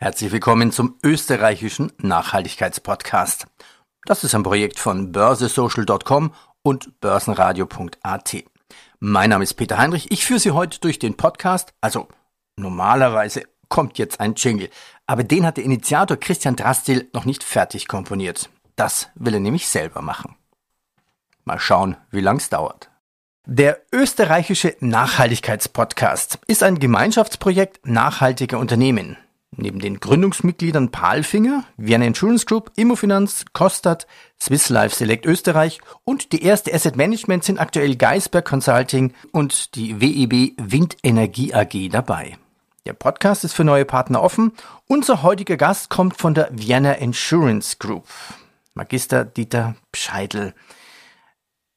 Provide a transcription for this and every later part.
Herzlich willkommen zum österreichischen Nachhaltigkeitspodcast. Das ist ein Projekt von börsesocial.com und börsenradio.at. Mein Name ist Peter Heinrich. Ich führe Sie heute durch den Podcast. Also normalerweise kommt jetzt ein Jingle, aber den hat der Initiator Christian Drastil noch nicht fertig komponiert. Das will er nämlich selber machen. Mal schauen, wie lang es dauert. Der österreichische Nachhaltigkeitspodcast ist ein Gemeinschaftsprojekt nachhaltiger Unternehmen. Neben den Gründungsmitgliedern Palfinger, Vienna Insurance Group, Immofinanz, Kostat, Swiss Life Select Österreich und die erste Asset Management sind aktuell Geisberg Consulting und die WEB Windenergie AG dabei. Der Podcast ist für neue Partner offen. Unser heutiger Gast kommt von der Vienna Insurance Group. Magister Dieter Pscheidl.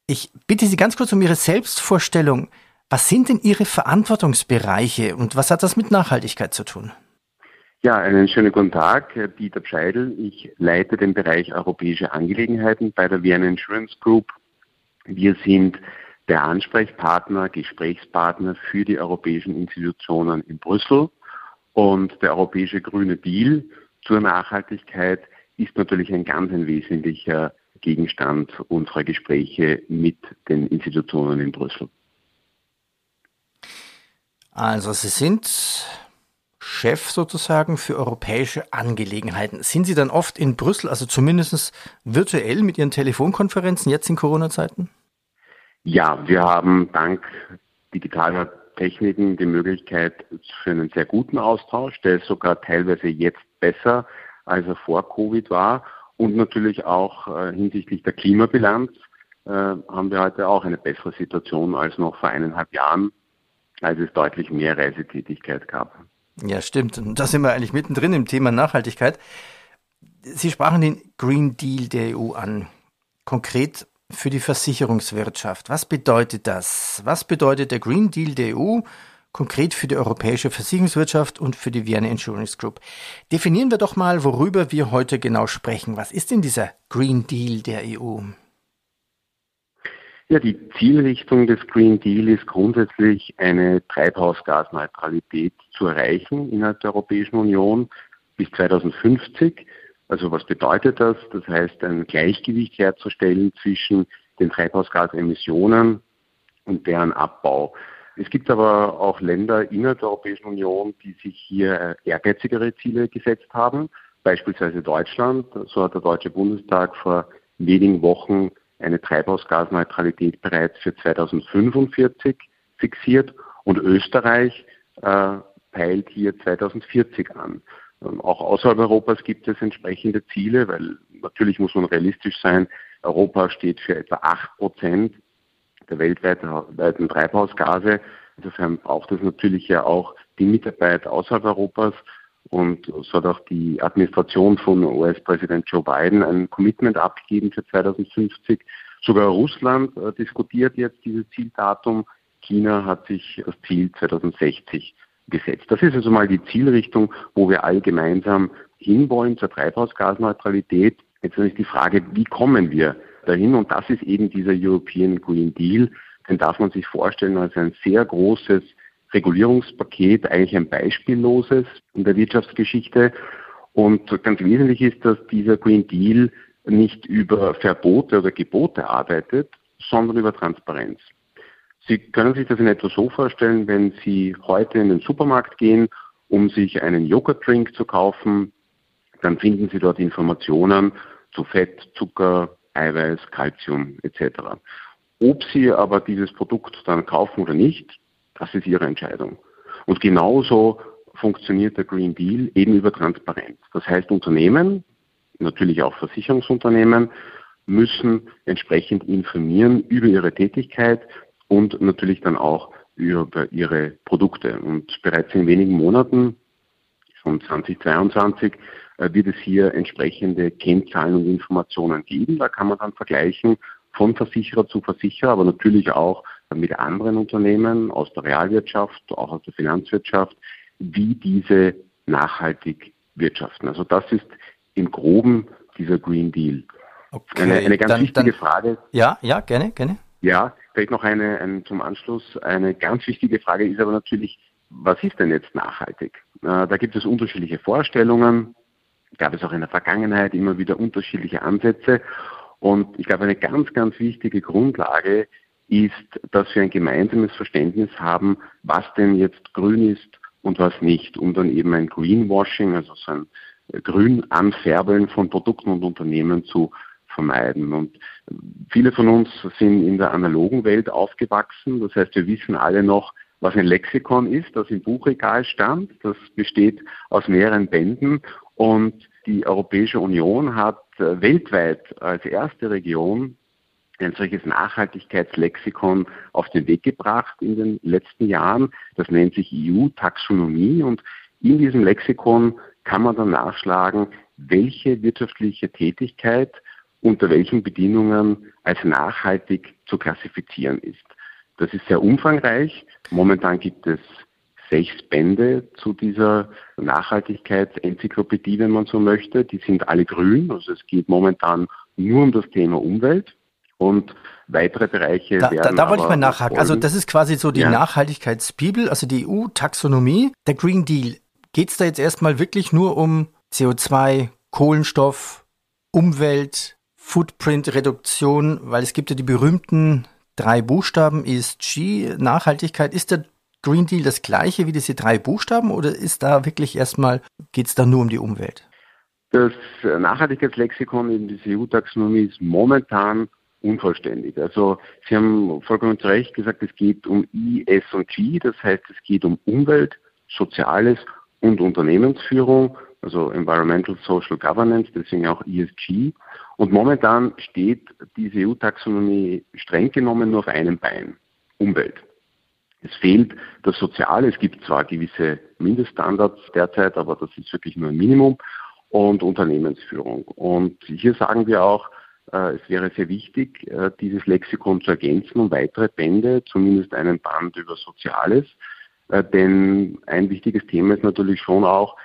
Ich bitte Sie ganz kurz um Ihre Selbstvorstellung. Was sind denn Ihre Verantwortungsbereiche und was hat das mit Nachhaltigkeit zu tun? Ja, einen schönen guten Tag, Dieter Pscheidl. Ich leite den Bereich europäische Angelegenheiten bei der Vienna Insurance Group. Wir sind der Ansprechpartner, Gesprächspartner für die europäischen Institutionen in Brüssel. Und der europäische grüne Deal zur Nachhaltigkeit ist natürlich ein ganz ein wesentlicher Gegenstand unserer Gespräche mit den Institutionen in Brüssel. Also Sie sind Chef sozusagen für europäische Angelegenheiten. Sind Sie dann oft in Brüssel, also zumindest virtuell mit Ihren Telefonkonferenzen jetzt in Corona-Zeiten? Ja, wir haben dank digitaler Techniken die Möglichkeit für einen sehr guten Austausch. Der ist sogar teilweise jetzt besser, als er vor Covid war. Und natürlich auch äh, hinsichtlich der Klimabilanz äh, haben wir heute auch eine bessere Situation als noch vor eineinhalb Jahren, als es deutlich mehr Reisetätigkeit gab. Ja, stimmt. Und da sind wir eigentlich mittendrin im Thema Nachhaltigkeit. Sie sprachen den Green Deal der EU an. Konkret für die Versicherungswirtschaft. Was bedeutet das? Was bedeutet der Green Deal der EU konkret für die europäische Versicherungswirtschaft und für die Vienna Insurance Group? Definieren wir doch mal, worüber wir heute genau sprechen. Was ist denn dieser Green Deal der EU? Ja, die Zielrichtung des Green Deal ist grundsätzlich eine Treibhausgasneutralität zu erreichen innerhalb der Europäischen Union bis 2050. Also was bedeutet das? Das heißt, ein Gleichgewicht herzustellen zwischen den Treibhausgasemissionen und deren Abbau. Es gibt aber auch Länder innerhalb der Europäischen Union, die sich hier ehrgeizigere Ziele gesetzt haben, beispielsweise Deutschland. So hat der Deutsche Bundestag vor wenigen Wochen eine Treibhausgasneutralität bereits für 2045 fixiert und Österreich äh, peilt hier 2040 an. Ähm, auch außerhalb Europas gibt es entsprechende Ziele, weil natürlich muss man realistisch sein. Europa steht für etwa 8 Prozent der weltweiten Treibhausgase. Insofern braucht es natürlich ja auch die Mitarbeit außerhalb Europas. Und so hat auch die Administration von US-Präsident Joe Biden ein Commitment abgegeben für 2050. Sogar Russland äh, diskutiert jetzt dieses Zieldatum. China hat sich das Ziel 2060 gesetzt. Das ist also mal die Zielrichtung, wo wir alle gemeinsam hinwollen zur Treibhausgasneutralität. Jetzt ist die Frage, wie kommen wir dahin? Und das ist eben dieser European Green Deal. Den darf man sich vorstellen als ein sehr großes Regulierungspaket eigentlich ein beispielloses in der Wirtschaftsgeschichte. Und ganz wesentlich ist, dass dieser Green Deal nicht über Verbote oder Gebote arbeitet, sondern über Transparenz. Sie können sich das in etwa so vorstellen, wenn Sie heute in den Supermarkt gehen, um sich einen Joghurtdrink zu kaufen, dann finden Sie dort Informationen zu Fett, Zucker, Eiweiß, Kalzium etc. Ob Sie aber dieses Produkt dann kaufen oder nicht, das ist Ihre Entscheidung. Und genauso funktioniert der Green Deal eben über Transparenz. Das heißt, Unternehmen, natürlich auch Versicherungsunternehmen, müssen entsprechend informieren über ihre Tätigkeit und natürlich dann auch über ihre Produkte. Und bereits in wenigen Monaten, schon 2022, äh, wird es hier entsprechende Kennzahlen und Informationen geben. Da kann man dann vergleichen von Versicherer zu Versicherer, aber natürlich auch mit anderen Unternehmen aus der Realwirtschaft, auch aus der Finanzwirtschaft, wie diese nachhaltig wirtschaften. Also das ist im Groben dieser Green Deal. Okay, eine, eine ganz dann, wichtige dann, Frage. Ja, ja, gerne, gerne. Ja, vielleicht noch eine, eine zum Anschluss. Eine ganz wichtige Frage ist aber natürlich, was ist denn jetzt nachhaltig? Äh, da gibt es unterschiedliche Vorstellungen. Gab es auch in der Vergangenheit immer wieder unterschiedliche Ansätze. Und ich glaube, eine ganz, ganz wichtige Grundlage ist, dass wir ein gemeinsames Verständnis haben, was denn jetzt grün ist und was nicht, um dann eben ein Greenwashing, also so ein Grün anfärbeln von Produkten und Unternehmen zu vermeiden. Und viele von uns sind in der analogen Welt aufgewachsen. Das heißt, wir wissen alle noch, was ein Lexikon ist, das im Buchregal stand. Das besteht aus mehreren Bänden und die Europäische Union hat äh, weltweit als erste Region ein solches Nachhaltigkeitslexikon auf den Weg gebracht in den letzten Jahren. Das nennt sich EU-Taxonomie und in diesem Lexikon kann man dann nachschlagen, welche wirtschaftliche Tätigkeit unter welchen Bedingungen als nachhaltig zu klassifizieren ist. Das ist sehr umfangreich. Momentan gibt es sechs Bände zu dieser Nachhaltigkeitsenzyklopädie, wenn man so möchte. Die sind alle grün. Also es geht momentan nur um das Thema Umwelt. Und weitere Bereiche da, werden. Da, da wollte ich mal nachhaken. Also das ist quasi so die ja. Nachhaltigkeitsbibel, also die EU-Taxonomie, der Green Deal. Geht es da jetzt erstmal wirklich nur um CO2, Kohlenstoff, Umwelt, Footprint-Reduktion, weil es gibt ja die berühmten drei Buchstaben ESG, Nachhaltigkeit. Ist der Green Deal das gleiche wie diese drei Buchstaben oder ist da wirklich erstmal, geht es da nur um die Umwelt? Das Nachhaltigkeitslexikon in dieser EU-Taxonomie ist momentan unvollständig. Also Sie haben vollkommen zu Recht gesagt, es geht um I, S und G, das heißt es geht um Umwelt, Soziales und Unternehmensführung, also Environmental Social Governance, deswegen auch ESG. Und momentan steht diese EU-Taxonomie streng genommen nur auf einem Bein, Umwelt. Es fehlt das Soziale. Es gibt zwar gewisse Mindeststandards derzeit, aber das ist wirklich nur ein Minimum und Unternehmensführung. Und hier sagen wir auch, es wäre sehr wichtig, äh, dieses Lexikon zu ergänzen um weitere Bände, zumindest einen Band über Soziales. Äh, denn ein wichtiges Thema ist natürlich schon auch,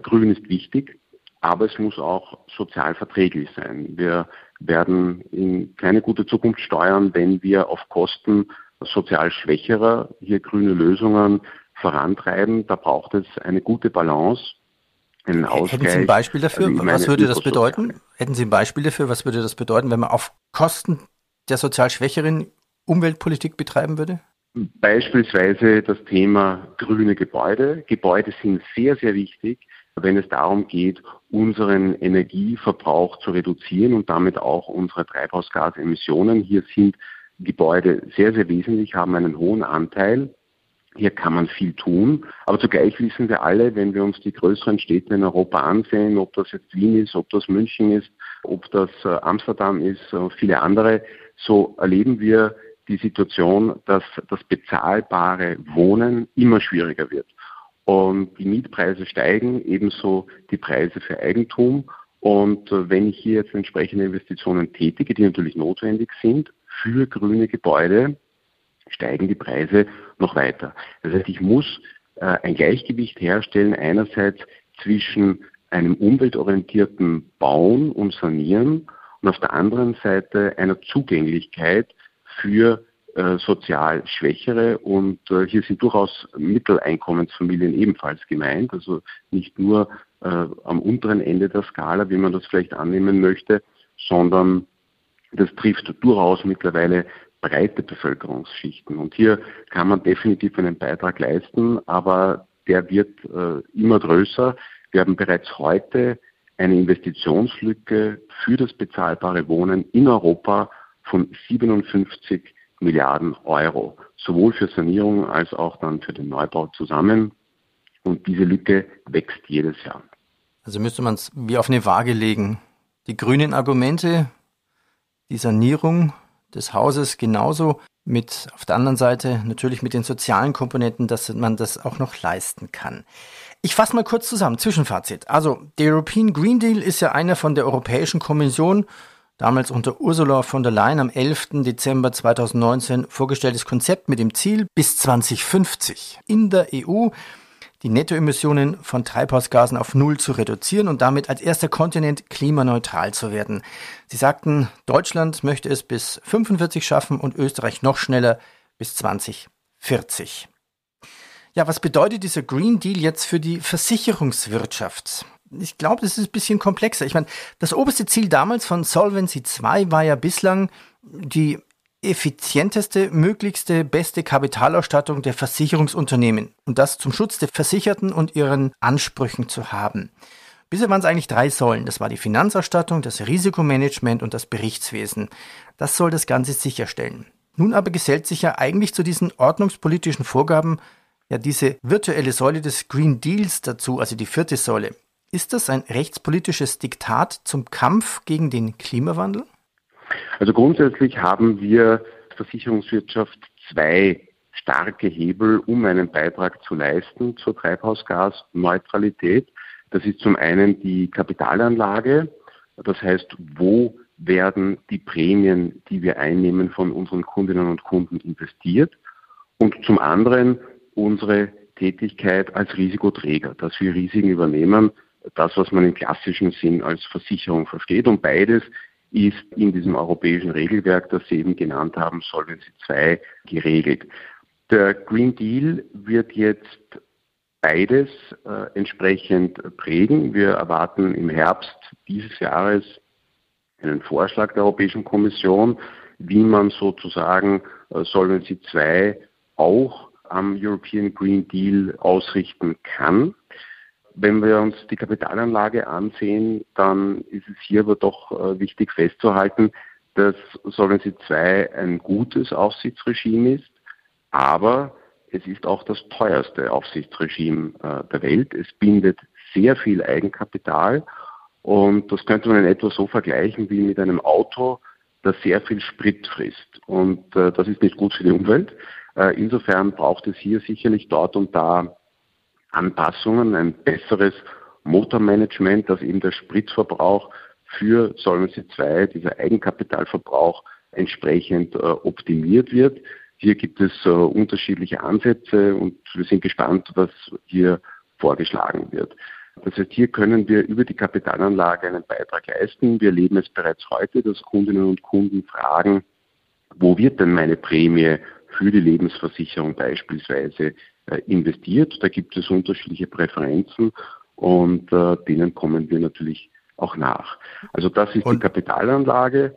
Grün ist wichtig, aber es muss auch sozial verträglich sein. Wir werden in keine gute Zukunft steuern, wenn wir auf Kosten sozial Schwächerer hier grüne Lösungen vorantreiben. Da braucht es eine gute Balance. Einen Ausgleich. Hätten Sie ein Beispiel dafür? Also was würde das bedeuten? Hätten Sie ein Beispiel dafür? Was würde das bedeuten, wenn man auf Kosten der sozial Schwächeren Umweltpolitik betreiben würde? Beispielsweise das Thema grüne Gebäude. Gebäude sind sehr, sehr wichtig, wenn es darum geht, unseren Energieverbrauch zu reduzieren und damit auch unsere Treibhausgasemissionen. Hier sind Gebäude sehr, sehr wesentlich, haben einen hohen Anteil. Hier kann man viel tun. Aber zugleich wissen wir alle, wenn wir uns die größeren Städte in Europa ansehen, ob das jetzt Wien ist, ob das München ist, ob das äh, Amsterdam ist, und viele andere, so erleben wir die Situation, dass das bezahlbare Wohnen immer schwieriger wird. Und die Mietpreise steigen, ebenso die Preise für Eigentum. Und äh, wenn ich hier jetzt entsprechende Investitionen tätige, die natürlich notwendig sind, für grüne Gebäude steigen die Preise noch weiter. Das heißt, ich muss äh, ein Gleichgewicht herstellen, einerseits zwischen einem umweltorientierten Bauen und Sanieren und auf der anderen Seite einer Zugänglichkeit für äh, sozial Schwächere und äh, hier sind durchaus Mitteleinkommensfamilien ebenfalls gemeint, also nicht nur äh, am unteren Ende der Skala, wie man das vielleicht annehmen möchte, sondern das trifft durchaus mittlerweile breite Bevölkerungsschichten. Und hier kann man definitiv einen Beitrag leisten, aber der wird äh, immer größer. Wir haben bereits heute eine Investitionslücke für das bezahlbare Wohnen in Europa von 57 Milliarden Euro, sowohl für Sanierung als auch dann für den Neubau zusammen. Und diese Lücke wächst jedes Jahr. Also müsste man es wie auf eine Waage legen. Die grünen Argumente die Sanierung des Hauses genauso mit auf der anderen Seite natürlich mit den sozialen Komponenten, dass man das auch noch leisten kann. Ich fasse mal kurz zusammen, Zwischenfazit. Also, der European Green Deal ist ja einer von der Europäischen Kommission, damals unter Ursula von der Leyen am 11. Dezember 2019 vorgestelltes Konzept mit dem Ziel, bis 2050 in der EU die Nettoemissionen von Treibhausgasen auf Null zu reduzieren und damit als erster Kontinent klimaneutral zu werden. Sie sagten, Deutschland möchte es bis 45 schaffen und Österreich noch schneller bis 2040. Ja, was bedeutet dieser Green Deal jetzt für die Versicherungswirtschaft? Ich glaube, das ist ein bisschen komplexer. Ich meine, das oberste Ziel damals von Solvency II war ja bislang die effizienteste, möglichste, beste Kapitalausstattung der Versicherungsunternehmen und das zum Schutz der Versicherten und ihren Ansprüchen zu haben. Bisher waren es eigentlich drei Säulen. Das war die Finanzausstattung, das Risikomanagement und das Berichtswesen. Das soll das Ganze sicherstellen. Nun aber gesellt sich ja eigentlich zu diesen ordnungspolitischen Vorgaben ja diese virtuelle Säule des Green Deals dazu, also die vierte Säule. Ist das ein rechtspolitisches Diktat zum Kampf gegen den Klimawandel? Also grundsätzlich haben wir Versicherungswirtschaft zwei starke Hebel, um einen Beitrag zu leisten zur Treibhausgasneutralität. Das ist zum einen die Kapitalanlage, das heißt, wo werden die Prämien, die wir einnehmen, von unseren Kundinnen und Kunden investiert. Und zum anderen unsere Tätigkeit als Risikoträger, dass wir Risiken übernehmen, das, was man im klassischen Sinn als Versicherung versteht. Und beides ist in diesem europäischen Regelwerk, das Sie eben genannt haben, Solvency II, geregelt. Der Green Deal wird jetzt beides äh, entsprechend prägen. Wir erwarten im Herbst dieses Jahres einen Vorschlag der Europäischen Kommission, wie man sozusagen äh, Solvency II auch am European Green Deal ausrichten kann. Wenn wir uns die Kapitalanlage ansehen, dann ist es hier aber doch äh, wichtig festzuhalten, dass Solvency II ein gutes Aufsichtsregime ist, aber es ist auch das teuerste Aufsichtsregime äh, der Welt. Es bindet sehr viel Eigenkapital und das könnte man in etwa so vergleichen wie mit einem Auto, das sehr viel Sprit frisst. Und äh, das ist nicht gut für die Umwelt. Insofern braucht es hier sicherlich dort und da Anpassungen, ein besseres Motormanagement, dass eben der Spritverbrauch für Solvency II, dieser Eigenkapitalverbrauch, entsprechend äh, optimiert wird. Hier gibt es äh, unterschiedliche Ansätze und wir sind gespannt, was hier vorgeschlagen wird. Das heißt, hier können wir über die Kapitalanlage einen Beitrag leisten. Wir erleben es bereits heute, dass Kundinnen und Kunden fragen, wo wird denn meine Prämie für die Lebensversicherung beispielsweise investiert. Da gibt es unterschiedliche Präferenzen und äh, denen kommen wir natürlich auch nach. Also das ist und die Kapitalanlage.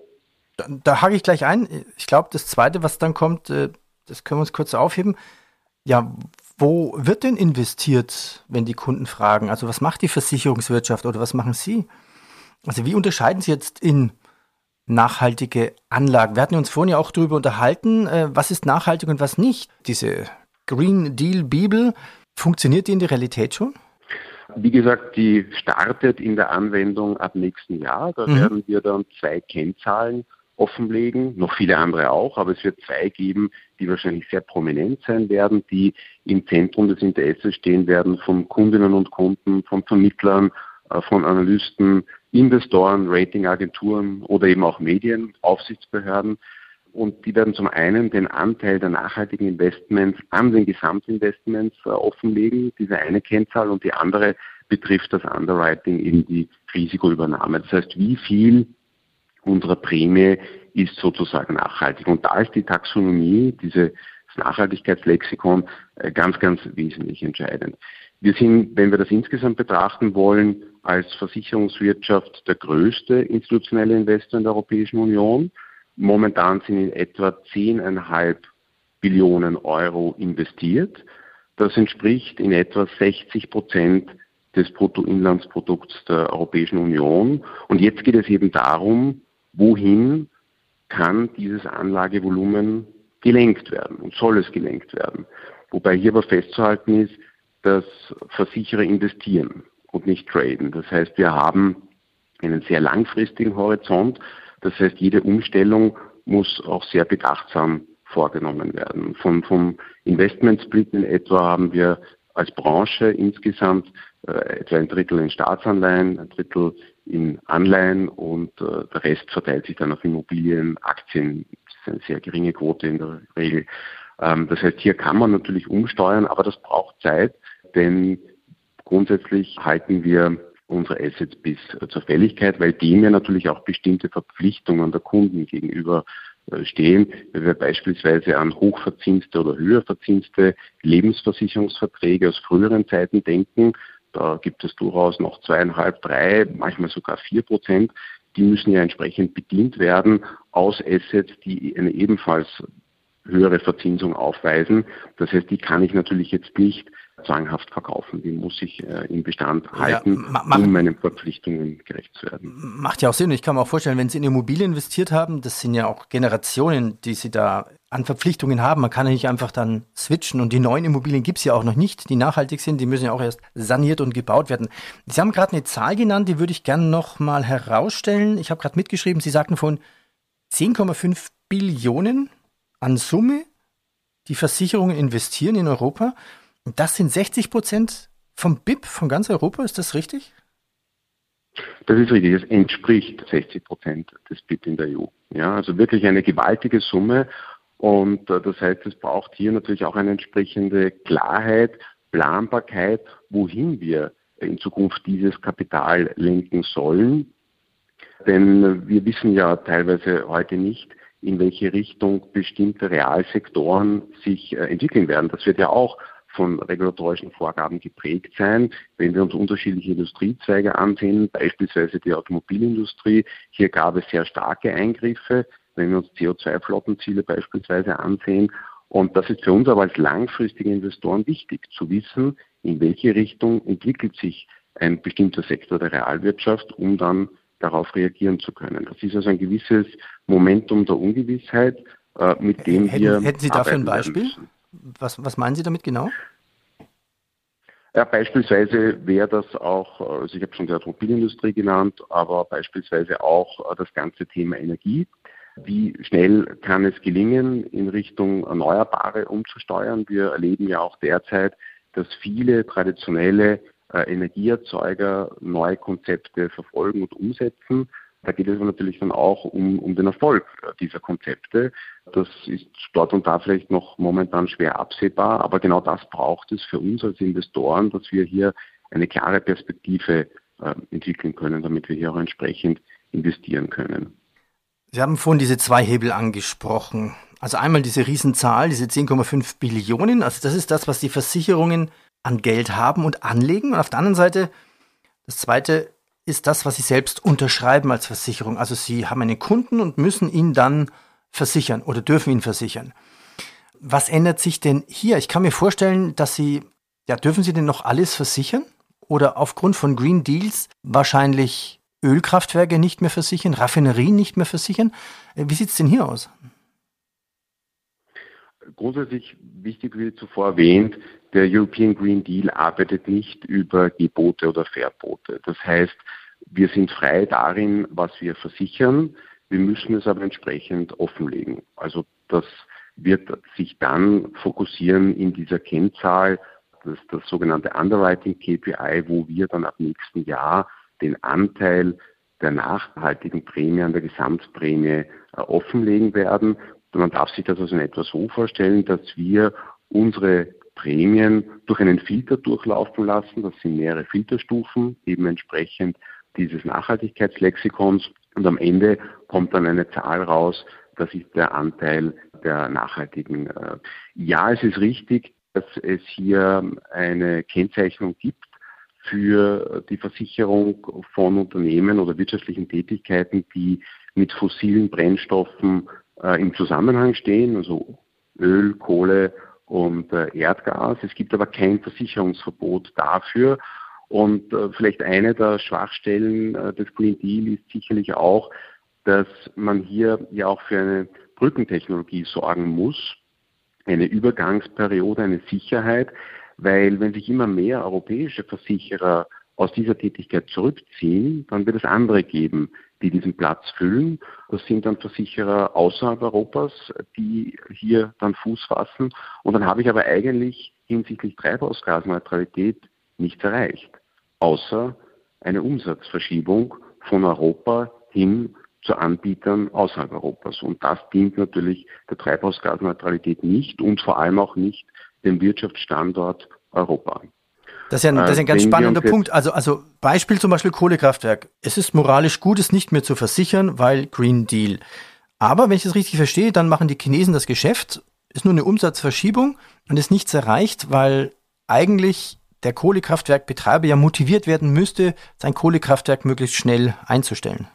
Da, da hake ich gleich ein. Ich glaube, das Zweite, was dann kommt, äh, das können wir uns kurz aufheben. Ja, wo wird denn investiert, wenn die Kunden fragen? Also was macht die Versicherungswirtschaft oder was machen Sie? Also wie unterscheiden Sie jetzt in nachhaltige Anlagen? Wir hatten uns vorhin ja auch darüber unterhalten, äh, was ist nachhaltig und was nicht. Diese Green Deal Bibel, funktioniert die in der Realität schon? Wie gesagt, die startet in der Anwendung ab nächsten Jahr. Da mhm. werden wir dann zwei Kennzahlen offenlegen, noch viele andere auch, aber es wird zwei geben, die wahrscheinlich sehr prominent sein werden, die im Zentrum des Interesses stehen werden von Kundinnen und Kunden, von Vermittlern, äh, von Analysten, Investoren, Ratingagenturen oder eben auch Medien, Aufsichtsbehörden. Und die werden zum einen den Anteil der nachhaltigen Investments an den Gesamtinvestments äh, offenlegen, diese eine Kennzahl, und die andere betrifft das Underwriting, eben die Risikoübernahme. Das heißt, wie viel unserer Prämie ist sozusagen nachhaltig. Und da ist die Taxonomie, dieses Nachhaltigkeitslexikon, äh, ganz, ganz wesentlich entscheidend. Wir sind, wenn wir das insgesamt betrachten wollen, als Versicherungswirtschaft der größte institutionelle Investor in der Europäischen Union. Momentan sind in etwa 10,5 Billionen Euro investiert. Das entspricht in etwa 60 Prozent des Bruttoinlandsprodukts der Europäischen Union. Und jetzt geht es eben darum, wohin kann dieses Anlagevolumen gelenkt werden und soll es gelenkt werden. Wobei hier aber festzuhalten ist, dass Versicherer investieren und nicht traden. Das heißt, wir haben einen sehr langfristigen Horizont. Das heißt, jede Umstellung muss auch sehr bedachtsam vorgenommen werden. Vom, vom Investmentsplit in etwa haben wir als Branche insgesamt äh, etwa ein Drittel in Staatsanleihen, ein Drittel in Anleihen und äh, der Rest verteilt sich dann auf Immobilien, Aktien. Das ist eine sehr geringe Quote in der Regel. Ähm, das heißt, hier kann man natürlich umsteuern, aber das braucht Zeit, denn grundsätzlich halten wir unsere Assets bis zur Fälligkeit, weil dem ja natürlich auch bestimmte Verpflichtungen der Kunden gegenüber äh, stehen. Wenn wir beispielsweise an hochverzinste oder höher verzinste Lebensversicherungsverträge aus früheren Zeiten denken, da gibt es durchaus noch zweieinhalb, drei, manchmal sogar vier Prozent. Die müssen ja entsprechend bedient werden aus Assets, die eine ebenfalls höhere Verzinsung aufweisen. Das heißt, die kann ich natürlich jetzt nicht zwanghaft verkaufen. Die muss ich äh, im Bestand halten, ja, um meinen Verpflichtungen gerecht zu werden. Macht ja auch Sinn. Ich kann mir auch vorstellen, wenn Sie in Immobilie investiert haben, das sind ja auch Generationen, die Sie da an Verpflichtungen haben. Man kann ja nicht einfach dann switchen. Und die neuen Immobilien gibt es ja auch noch nicht, die nachhaltig sind. Die müssen ja auch erst saniert und gebaut werden. Sie haben gerade eine Zahl genannt, die würde ich gerne noch mal herausstellen. Ich habe gerade mitgeschrieben, Sie sagten von 10,5 Billionen an Summe, die Versicherungen investieren in Europa. Und das sind 60 Prozent vom BIP von ganz Europa, ist das richtig? Das ist richtig, es entspricht 60 Prozent des BIP in der EU. Ja, also wirklich eine gewaltige Summe. Und äh, das heißt, es braucht hier natürlich auch eine entsprechende Klarheit, Planbarkeit, wohin wir in Zukunft dieses Kapital lenken sollen. Denn wir wissen ja teilweise heute nicht, in welche Richtung bestimmte Realsektoren sich äh, entwickeln werden. Das wird ja auch von regulatorischen Vorgaben geprägt sein. Wenn wir uns unterschiedliche Industriezweige ansehen, beispielsweise die Automobilindustrie, hier gab es sehr starke Eingriffe. Wenn wir uns CO2-Flottenziele beispielsweise ansehen, und das ist für uns aber als langfristige Investoren wichtig, zu wissen, in welche Richtung entwickelt sich ein bestimmter Sektor der Realwirtschaft, um dann darauf reagieren zu können. Das ist also ein gewisses Momentum der Ungewissheit, äh, mit dem hätten, wir. Hätten Sie dafür ein Beispiel? Was, was meinen Sie damit genau? Ja, beispielsweise wäre das auch, also ich habe schon die Automobilindustrie genannt, aber beispielsweise auch das ganze Thema Energie. Wie schnell kann es gelingen, in Richtung Erneuerbare umzusteuern? Wir erleben ja auch derzeit, dass viele traditionelle äh, Energieerzeuger neue Konzepte verfolgen und umsetzen. Da geht es natürlich dann auch um, um den Erfolg dieser Konzepte. Das ist dort und da vielleicht noch momentan schwer absehbar, aber genau das braucht es für uns als Investoren, dass wir hier eine klare Perspektive äh, entwickeln können, damit wir hier auch entsprechend investieren können. Sie haben vorhin diese zwei Hebel angesprochen. Also einmal diese Riesenzahl, diese 10,5 Billionen. Also das ist das, was die Versicherungen an Geld haben und anlegen. Und auf der anderen Seite, das zweite ist das, was Sie selbst unterschreiben als Versicherung. Also Sie haben einen Kunden und müssen ihn dann versichern oder dürfen ihn versichern. Was ändert sich denn hier? Ich kann mir vorstellen, dass Sie, ja, dürfen Sie denn noch alles versichern? Oder aufgrund von Green Deals wahrscheinlich Ölkraftwerke nicht mehr versichern, Raffinerien nicht mehr versichern? Äh, wie sieht es denn hier aus? Grundsätzlich wichtig, wie zuvor erwähnt, der European Green Deal arbeitet nicht über Gebote oder Verbote. Das heißt, wir sind frei darin, was wir versichern. Wir müssen es aber entsprechend offenlegen. Also das wird sich dann fokussieren in dieser Kennzahl, das, das sogenannte Underwriting KPI, wo wir dann ab nächsten Jahr den Anteil der nachhaltigen Prämie an der Gesamtprämie äh, offenlegen werden. Man darf sich das also in etwa so vorstellen, dass wir unsere Prämien durch einen Filter durchlaufen lassen. Das sind mehrere Filterstufen, eben entsprechend dieses Nachhaltigkeitslexikons. Und am Ende kommt dann eine Zahl raus, das ist der Anteil der nachhaltigen. Äh, ja, es ist richtig, dass es hier eine Kennzeichnung gibt für die Versicherung von Unternehmen oder wirtschaftlichen Tätigkeiten, die mit fossilen Brennstoffen äh, im Zusammenhang stehen, also Öl, Kohle und äh, Erdgas. Es gibt aber kein Versicherungsverbot dafür. Und äh, vielleicht eine der Schwachstellen äh, des Green Deal ist sicherlich auch, dass man hier ja auch für eine Brückentechnologie sorgen muss, eine Übergangsperiode, eine Sicherheit, weil wenn sich immer mehr europäische Versicherer aus dieser Tätigkeit zurückziehen, dann wird es andere geben, die diesen Platz füllen. Das sind dann Versicherer außerhalb Europas, die hier dann Fuß fassen. Und dann habe ich aber eigentlich hinsichtlich Treibhausgasneutralität nichts erreicht, außer eine Umsatzverschiebung von Europa hin zu Anbietern außerhalb Europas. Und das dient natürlich der Treibhausgasneutralität nicht und vor allem auch nicht dem Wirtschaftsstandort Europa. Das ist ja ein, das ist ein ganz spannender Punkt. Also, also Beispiel zum Beispiel Kohlekraftwerk. Es ist moralisch gut, es nicht mehr zu versichern, weil Green Deal. Aber wenn ich das richtig verstehe, dann machen die Chinesen das Geschäft, ist nur eine Umsatzverschiebung und ist nichts erreicht, weil eigentlich der Kohlekraftwerkbetreiber ja motiviert werden müsste, sein Kohlekraftwerk möglichst schnell einzustellen.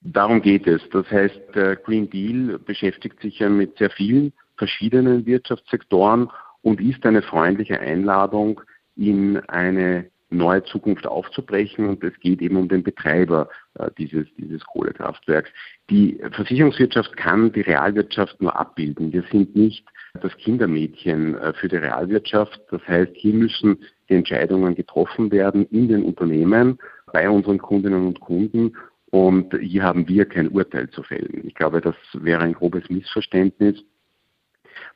Darum geht es. Das heißt, der Green Deal beschäftigt sich ja mit sehr vielen verschiedenen Wirtschaftssektoren und ist eine freundliche Einladung in eine neue Zukunft aufzubrechen und es geht eben um den Betreiber äh, dieses, dieses Kohlekraftwerks. Die Versicherungswirtschaft kann die Realwirtschaft nur abbilden. Wir sind nicht das Kindermädchen äh, für die Realwirtschaft. Das heißt, hier müssen die Entscheidungen getroffen werden in den Unternehmen, bei unseren Kundinnen und Kunden. Und hier haben wir kein Urteil zu fällen. Ich glaube, das wäre ein grobes Missverständnis.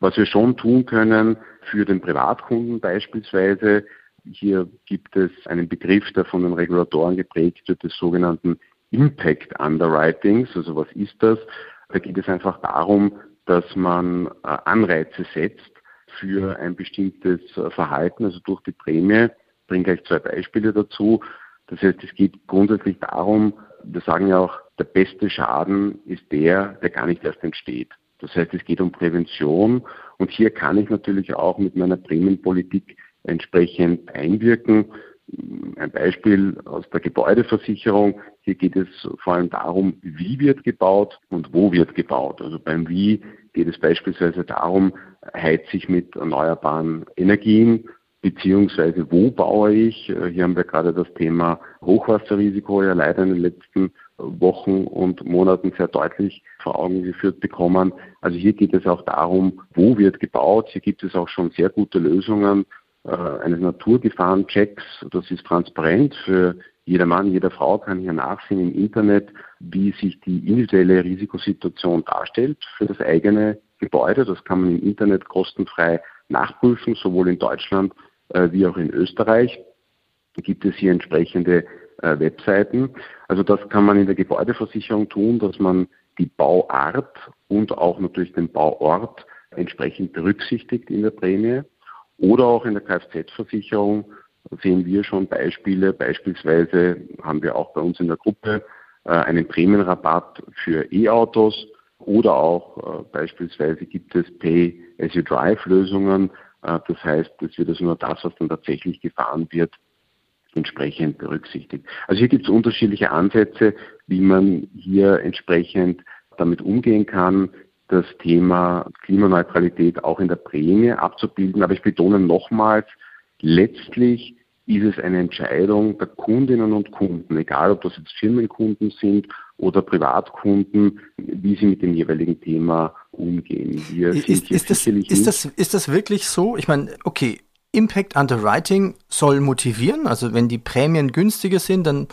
Was wir schon tun können für den Privatkunden beispielsweise, hier gibt es einen Begriff, der von den Regulatoren geprägt wird, des sogenannten Impact Underwritings. Also was ist das? Da geht es einfach darum, dass man äh, Anreize setzt für ein bestimmtes äh, Verhalten, also durch die Prämie. Ich bringe gleich zwei Beispiele dazu. Das heißt, es geht grundsätzlich darum, wir sagen ja auch, der beste Schaden ist der, der gar nicht erst entsteht. Das heißt, es geht um Prävention und hier kann ich natürlich auch mit meiner Prämienpolitik entsprechend einwirken. Ein Beispiel aus der Gebäudeversicherung. Hier geht es vor allem darum, wie wird gebaut und wo wird gebaut. Also beim Wie geht es beispielsweise darum, heizt sich mit erneuerbaren Energien, beziehungsweise wo baue ich. Hier haben wir gerade das Thema Hochwasserrisiko ja leider in den letzten Wochen und Monaten sehr deutlich vor Augen geführt bekommen. Also hier geht es auch darum, wo wird gebaut. Hier gibt es auch schon sehr gute Lösungen äh, eines Naturgefahrenchecks. Das ist transparent für jeder Mann, jede Frau kann hier nachsehen im Internet, wie sich die individuelle Risikosituation darstellt für das eigene Gebäude. Das kann man im Internet kostenfrei nachprüfen, sowohl in Deutschland äh, wie auch in Österreich. Da gibt es hier entsprechende äh, Webseiten. Also das kann man in der Gebäudeversicherung tun, dass man die Bauart und auch natürlich den Bauort entsprechend berücksichtigt in der Prämie. Oder auch in der Kfz-Versicherung sehen wir schon Beispiele. Beispielsweise haben wir auch bei uns in der Gruppe äh, einen Prämienrabatt für E-Autos oder auch äh, beispielsweise gibt es Pay-as-you-drive-Lösungen. Äh, das heißt, es wird also nur das, was dann tatsächlich gefahren wird, entsprechend berücksichtigt. Also hier gibt es unterschiedliche Ansätze, wie man hier entsprechend damit umgehen kann das Thema Klimaneutralität auch in der Prämie abzubilden. Aber ich betone nochmals, letztlich ist es eine Entscheidung der Kundinnen und Kunden, egal ob das jetzt Firmenkunden sind oder Privatkunden, wie sie mit dem jeweiligen Thema umgehen. Wir ist, ist, das, ist, das, ist das wirklich so? Ich meine, okay, Impact Underwriting soll motivieren. Also wenn die Prämien günstiger sind, dann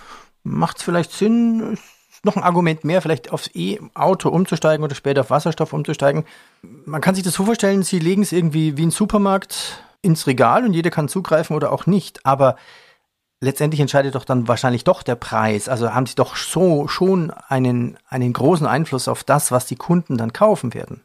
macht es vielleicht Sinn, noch ein Argument mehr, vielleicht aufs E-Auto umzusteigen oder später auf Wasserstoff umzusteigen. Man kann sich das so vorstellen, sie legen es irgendwie wie ein Supermarkt ins Regal und jeder kann zugreifen oder auch nicht. Aber letztendlich entscheidet doch dann wahrscheinlich doch der Preis. Also haben sie doch so schon einen, einen großen Einfluss auf das, was die Kunden dann kaufen werden.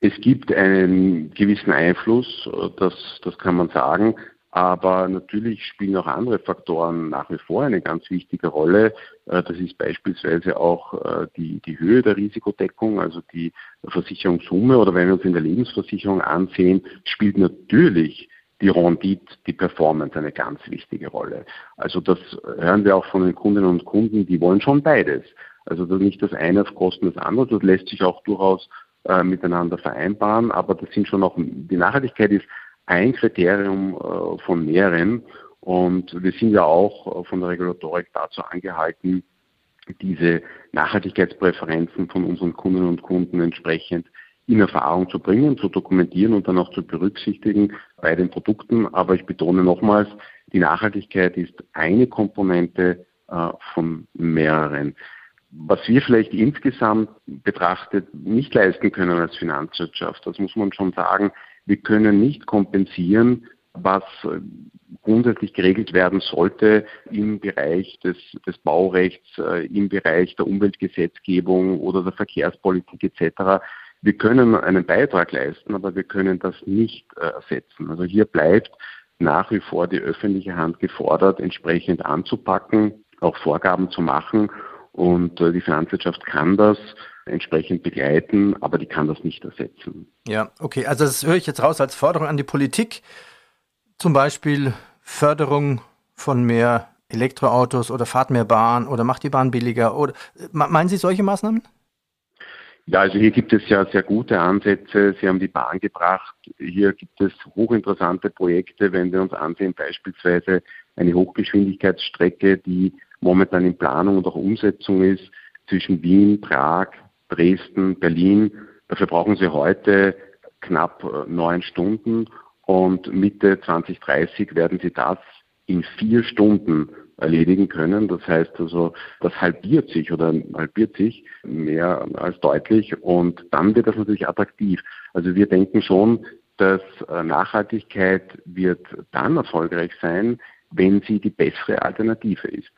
Es gibt einen gewissen Einfluss, das, das kann man sagen. Aber natürlich spielen auch andere Faktoren nach wie vor eine ganz wichtige Rolle. Äh, das ist beispielsweise auch äh, die, die Höhe der Risikodeckung, also die Versicherungssumme. Oder wenn wir uns in der Lebensversicherung ansehen, spielt natürlich die Rendite, die Performance eine ganz wichtige Rolle. Also das hören wir auch von den Kundinnen und Kunden, die wollen schon beides. Also nicht das eine auf Kosten des anderen, das lässt sich auch durchaus äh, miteinander vereinbaren, aber das sind schon auch, die Nachhaltigkeit ist ein Kriterium äh, von mehreren. Und wir sind ja auch äh, von der Regulatorik dazu angehalten, diese Nachhaltigkeitspräferenzen von unseren Kundinnen und Kunden entsprechend in Erfahrung zu bringen, zu dokumentieren und dann auch zu berücksichtigen bei den Produkten. Aber ich betone nochmals, die Nachhaltigkeit ist eine Komponente äh, von mehreren. Was wir vielleicht insgesamt betrachtet nicht leisten können als Finanzwirtschaft, das muss man schon sagen, wir können nicht kompensieren, was grundsätzlich geregelt werden sollte im Bereich des, des Baurechts, äh, im Bereich der Umweltgesetzgebung oder der Verkehrspolitik etc. Wir können einen Beitrag leisten, aber wir können das nicht äh, ersetzen. Also hier bleibt nach wie vor die öffentliche Hand gefordert, entsprechend anzupacken, auch Vorgaben zu machen. Und äh, die Finanzwirtschaft kann das entsprechend begleiten, aber die kann das nicht ersetzen. Ja, okay. Also das höre ich jetzt raus als Forderung an die Politik, zum Beispiel Förderung von mehr Elektroautos oder fahrt mehr Bahn oder macht die Bahn billiger oder meinen Sie solche Maßnahmen? Ja, also hier gibt es ja sehr gute Ansätze. Sie haben die Bahn gebracht. Hier gibt es hochinteressante Projekte, wenn wir uns ansehen, beispielsweise eine Hochgeschwindigkeitsstrecke, die momentan in Planung und auch Umsetzung ist zwischen Wien, Prag, Dresden, Berlin. Dafür brauchen Sie heute knapp äh, neun Stunden und Mitte 2030 werden Sie das in vier Stunden erledigen können. Das heißt also, das halbiert sich oder halbiert sich mehr als deutlich und dann wird das natürlich attraktiv. Also wir denken schon, dass äh, Nachhaltigkeit wird dann erfolgreich sein, wenn sie die bessere Alternative ist.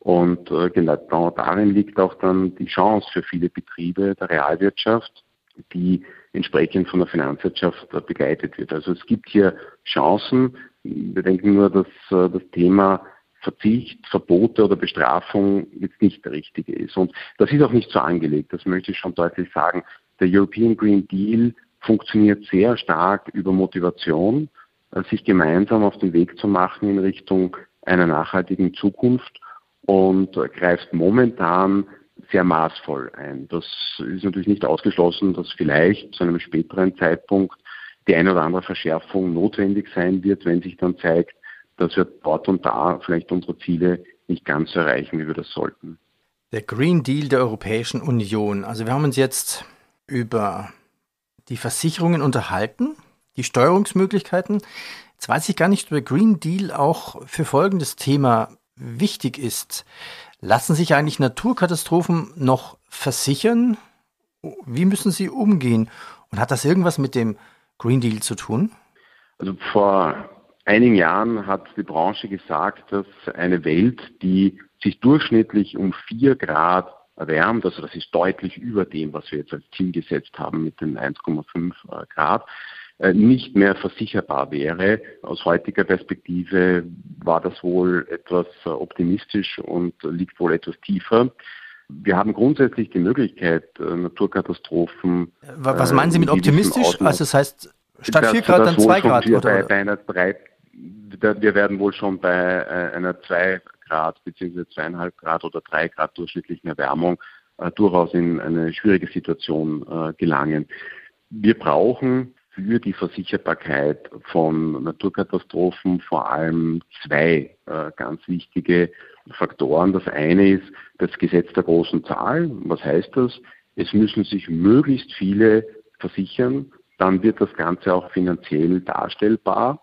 Und äh, genau darin liegt auch dann die Chance für viele Betriebe der Realwirtschaft, die entsprechend von der Finanzwirtschaft begleitet wird. Also es gibt hier Chancen. Wir denken nur, dass äh, das Thema Verzicht, Verbote oder Bestrafung jetzt nicht der richtige ist. Und das ist auch nicht so angelegt, das möchte ich schon deutlich sagen. Der European Green Deal funktioniert sehr stark über Motivation, äh, sich gemeinsam auf den Weg zu machen in Richtung einer nachhaltigen Zukunft und greift momentan sehr maßvoll ein. Das ist natürlich nicht ausgeschlossen, dass vielleicht zu einem späteren Zeitpunkt die eine oder andere Verschärfung notwendig sein wird, wenn sich dann zeigt, dass wir dort und da vielleicht unsere Ziele nicht ganz erreichen, wie wir das sollten. Der Green Deal der Europäischen Union. Also wir haben uns jetzt über die Versicherungen unterhalten, die Steuerungsmöglichkeiten. Jetzt weiß ich gar nicht, ob der Green Deal auch für folgendes Thema wichtig ist. Lassen sich eigentlich Naturkatastrophen noch versichern? Wie müssen sie umgehen? Und hat das irgendwas mit dem Green Deal zu tun? Also vor einigen Jahren hat die Branche gesagt, dass eine Welt, die sich durchschnittlich um vier Grad erwärmt, also das ist deutlich über dem, was wir jetzt als Ziel gesetzt haben mit den 1,5 äh, Grad, nicht mehr versicherbar wäre. Aus heutiger Perspektive war das wohl etwas äh, optimistisch und liegt wohl etwas tiefer. Wir haben grundsätzlich die Möglichkeit, Naturkatastrophen. Was meinen Sie mit optimistisch? Also das heißt, statt 4 Grad dann 2 Grad? Oder? Bei, bei einer drei, wir werden wohl schon bei äh, einer 2 Grad bzw. 2,5 Grad oder 3 Grad durchschnittlichen Erwärmung äh, durchaus in eine schwierige Situation äh, gelangen. Wir brauchen für die Versicherbarkeit von Naturkatastrophen vor allem zwei äh, ganz wichtige Faktoren. Das eine ist das Gesetz der großen Zahl. Was heißt das? Es müssen sich möglichst viele versichern. Dann wird das Ganze auch finanziell darstellbar.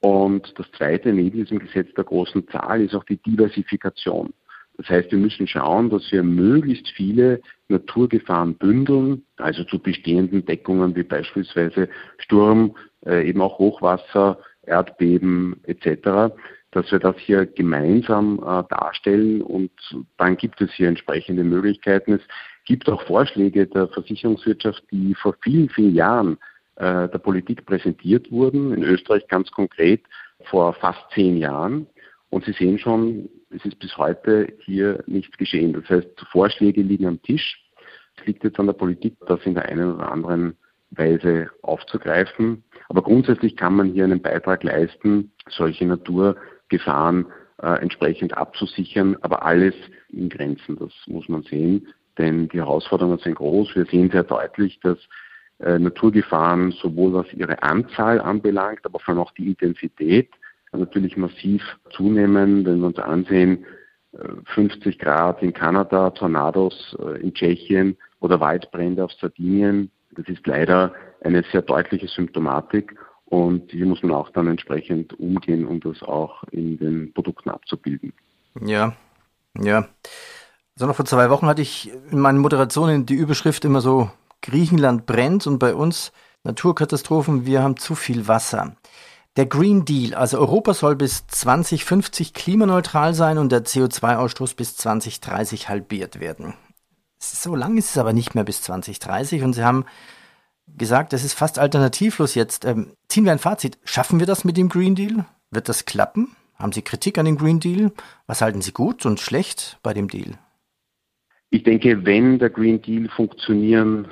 Und das Zweite neben diesem Gesetz der großen Zahl ist auch die Diversifikation. Das heißt, wir müssen schauen, dass wir möglichst viele Naturgefahren bündeln, also zu bestehenden Deckungen wie beispielsweise Sturm, äh, eben auch Hochwasser, Erdbeben etc., dass wir das hier gemeinsam äh, darstellen und dann gibt es hier entsprechende Möglichkeiten. Es gibt auch Vorschläge der Versicherungswirtschaft, die vor vielen, vielen Jahren äh, der Politik präsentiert wurden. In Österreich ganz konkret vor fast zehn Jahren. Und Sie sehen schon, es ist bis heute hier nichts geschehen. Das heißt, Vorschläge liegen am Tisch. Es liegt jetzt an der Politik, das in der einen oder anderen Weise aufzugreifen. Aber grundsätzlich kann man hier einen Beitrag leisten, solche Naturgefahren äh, entsprechend abzusichern, aber alles in Grenzen. Das muss man sehen, denn die Herausforderungen sind groß. Wir sehen sehr deutlich, dass äh, Naturgefahren, sowohl was ihre Anzahl anbelangt, aber vor allem auch die Intensität, natürlich massiv zunehmen. Wenn wir uns ansehen, 50 äh, Grad in Kanada, Tornados äh, in Tschechien oder Waldbrände auf Sardinien, das ist leider eine sehr deutliche Symptomatik und hier muss man auch dann entsprechend umgehen, um das auch in den Produkten abzubilden. Ja, ja. Also noch vor zwei Wochen hatte ich in meinen Moderationen die Überschrift immer so Griechenland brennt und bei uns Naturkatastrophen, wir haben zu viel Wasser. Der Green Deal, also Europa soll bis 2050 klimaneutral sein und der CO2-Ausstoß bis 2030 halbiert werden. So lang ist es aber nicht mehr bis 2030 und Sie haben gesagt, es ist fast alternativlos jetzt. Ähm, ziehen wir ein Fazit. Schaffen wir das mit dem Green Deal? Wird das klappen? Haben Sie Kritik an dem Green Deal? Was halten Sie gut und schlecht bei dem Deal? Ich denke, wenn der Green Deal funktionieren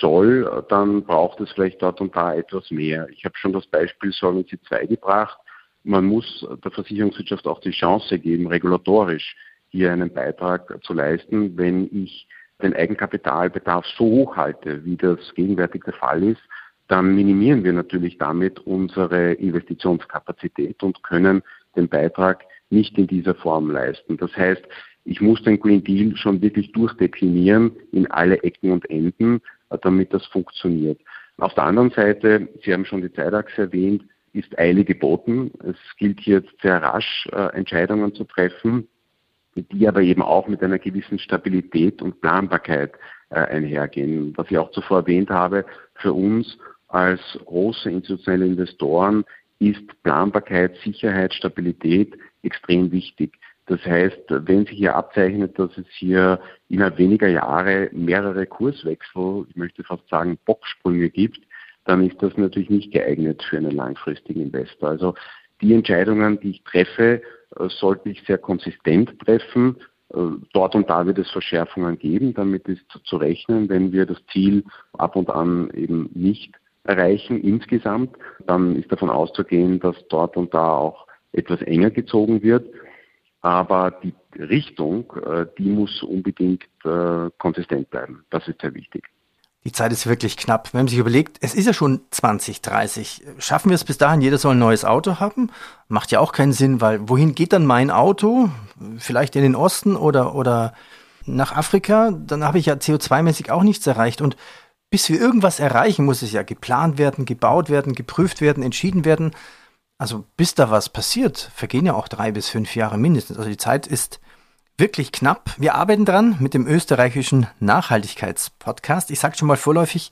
soll, dann braucht es vielleicht dort und da etwas mehr. Ich habe schon das Beispiel Solvency II gebracht. Man muss der Versicherungswirtschaft auch die Chance geben, regulatorisch hier einen Beitrag zu leisten, wenn ich den Eigenkapitalbedarf so hoch halte, wie das gegenwärtig der Fall ist, dann minimieren wir natürlich damit unsere Investitionskapazität und können den Beitrag nicht in dieser Form leisten. Das heißt, ich muss den Green Deal schon wirklich durchdeklinieren in alle Ecken und Enden, damit das funktioniert. Auf der anderen Seite, Sie haben schon die Zeitachse erwähnt, ist Eile geboten. Es gilt hier sehr rasch äh, Entscheidungen zu treffen, die aber eben auch mit einer gewissen Stabilität und Planbarkeit äh, einhergehen. Was ich auch zuvor erwähnt habe, für uns als große institutionelle Investoren ist Planbarkeit, Sicherheit, Stabilität extrem wichtig. Das heißt, wenn sich hier abzeichnet, dass es hier innerhalb weniger Jahre mehrere Kurswechsel, ich möchte fast sagen Bocksprünge gibt, dann ist das natürlich nicht geeignet für einen langfristigen Investor. Also die Entscheidungen, die ich treffe, äh, sollte ich sehr konsistent treffen. Äh, dort und da wird es Verschärfungen geben, damit ist zu rechnen, wenn wir das Ziel ab und an eben nicht erreichen insgesamt, dann ist davon auszugehen, dass dort und da auch etwas enger gezogen wird. Aber die Richtung, äh, die muss unbedingt konsistent bleiben. Das ist sehr wichtig. Die Zeit ist wirklich knapp. Wenn man sich überlegt, es ist ja schon 2030. Schaffen wir es bis dahin, jeder soll ein neues Auto haben? Macht ja auch keinen Sinn, weil wohin geht dann mein Auto? Vielleicht in den Osten oder, oder nach Afrika? Dann habe ich ja CO2-mäßig auch nichts erreicht. Und bis wir irgendwas erreichen, muss es ja geplant werden, gebaut werden, geprüft werden, entschieden werden. Also bis da was passiert, vergehen ja auch drei bis fünf Jahre mindestens. Also die Zeit ist wirklich knapp. Wir arbeiten dran mit dem österreichischen Nachhaltigkeitspodcast. Ich sage schon mal vorläufig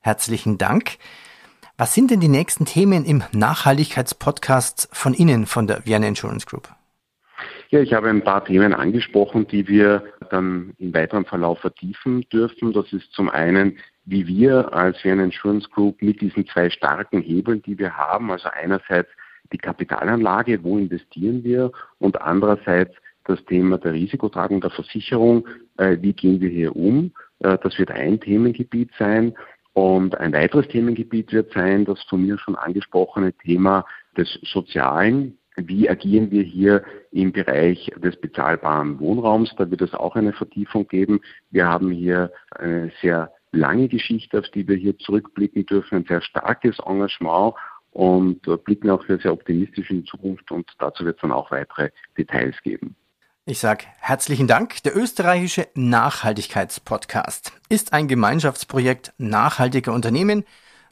herzlichen Dank. Was sind denn die nächsten Themen im Nachhaltigkeitspodcast von Ihnen, von der Vienna Insurance Group? Ja, ich habe ein paar Themen angesprochen, die wir dann im weiteren Verlauf vertiefen dürfen. Das ist zum einen, wie wir als Vienna Insurance Group mit diesen zwei starken Hebeln, die wir haben, also einerseits die Kapitalanlage, wo investieren wir und andererseits das Thema der Risikotragung der Versicherung, äh, wie gehen wir hier um. Äh, das wird ein Themengebiet sein. Und ein weiteres Themengebiet wird sein, das von mir schon angesprochene Thema des Sozialen. Wie agieren wir hier im Bereich des bezahlbaren Wohnraums? Da wird es auch eine Vertiefung geben. Wir haben hier eine sehr lange Geschichte, auf die wir hier zurückblicken dürfen, ein sehr starkes Engagement und blicken auch sehr, sehr optimistisch in die Zukunft und dazu wird es dann auch weitere Details geben. Ich sage herzlichen Dank. Der österreichische Nachhaltigkeitspodcast ist ein Gemeinschaftsprojekt nachhaltiger Unternehmen.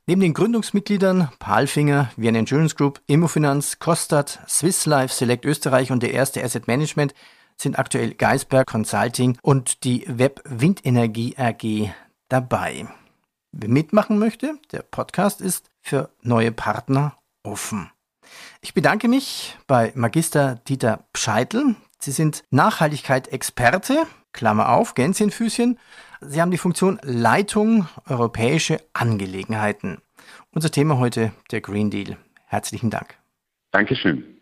Neben den Gründungsmitgliedern Palfinger, Vienna Insurance Group, Immofinanz, Kostat, Swiss Life, Select Österreich und der erste Asset Management sind aktuell Geisberg Consulting und die Web Windenergie AG dabei. Wer mitmachen möchte, der Podcast ist für neue Partner offen. Ich bedanke mich bei Magister Dieter Pscheitl, Sie sind Nachhaltigkeit-Experte, Klammer auf, Gänsefüßchen. Sie haben die Funktion Leitung europäische Angelegenheiten. Unser Thema heute der Green Deal. Herzlichen Dank. Dankeschön.